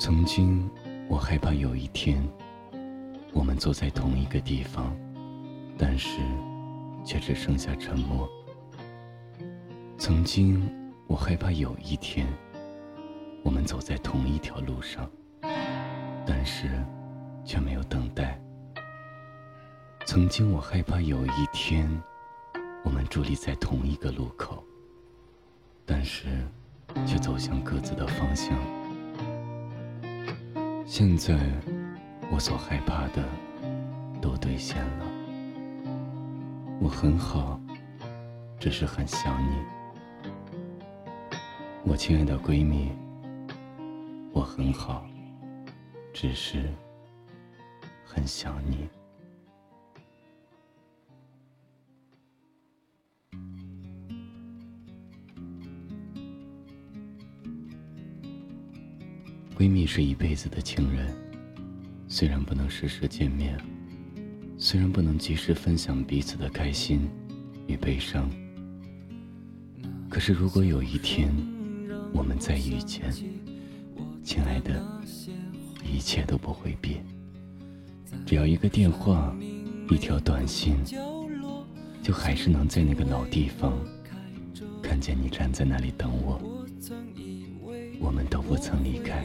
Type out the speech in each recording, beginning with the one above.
曾经，我害怕有一天，我们坐在同一个地方，但是却只剩下沉默。曾经，我害怕有一天，我们走在同一条路上，但是却没有等待。曾经，我害怕有一天，我们伫立在同一个路口，但是却走向各自的方向。现在，我所害怕的都兑现了。我很好，只是很想你，我亲爱的闺蜜。我很好，只是很想你。闺蜜是一辈子的情人，虽然不能时时见面，虽然不能及时分享彼此的开心与悲伤，可是如果有一天我们再遇见，亲爱的，一切都不会变。只要一个电话，一条短信，就还是能在那个老地方看见你站在那里等我。我们都不曾离开。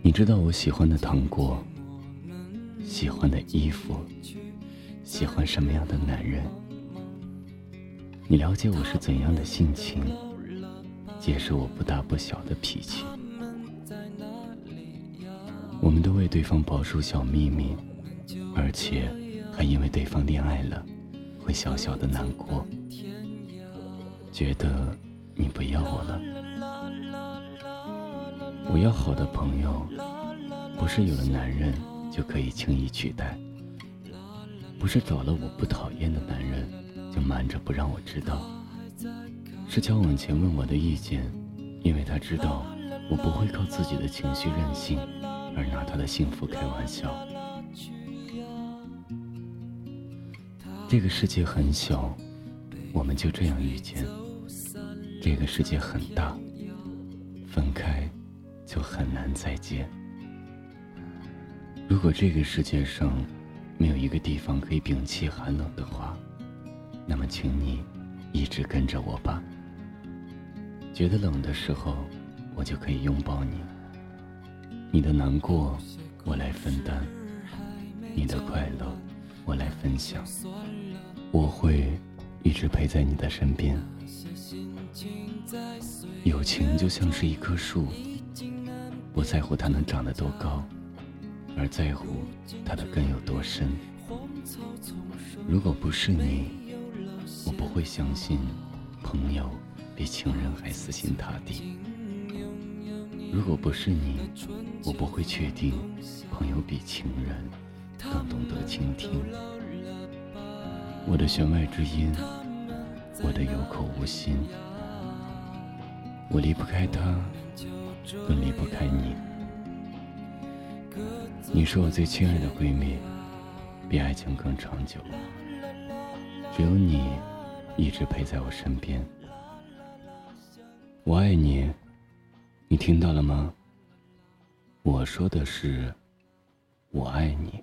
你知道我喜欢的糖果，喜欢的衣服，喜欢什么样的男人？你了解我是怎样的性情，解释我不大不小的脾气。我们都为对方保守小秘密，而且还因为对方恋爱了，会小小的难过，觉得你不要我了。我要好的朋友，不是有了男人就可以轻易取代，不是找了我不讨厌的男人就瞒着不让我知道，是交往前问我的意见，因为他知道我不会靠自己的情绪任性而拿他的幸福开玩笑。这个世界很小，我们就这样遇见；这个世界很大，分开。就很难再见。如果这个世界上没有一个地方可以摒弃寒冷的话，那么请你一直跟着我吧。觉得冷的时候，我就可以拥抱你。你的难过，我来分担；你的快乐，我来分享。我会一直陪在你的身边。友情就像是一棵树。不在乎它能长得多高，而在乎它的根有多深。如果不是你，我不会相信朋友比情人还死心塌地。如果不是你，我不会确定朋友比情人更懂得倾听。我的弦外之音，我的有口无心，我离不开他。更离不开你，你是我最亲爱的闺蜜，比爱情更长久。只有你一直陪在我身边，我爱你，你听到了吗？我说的是，我爱你。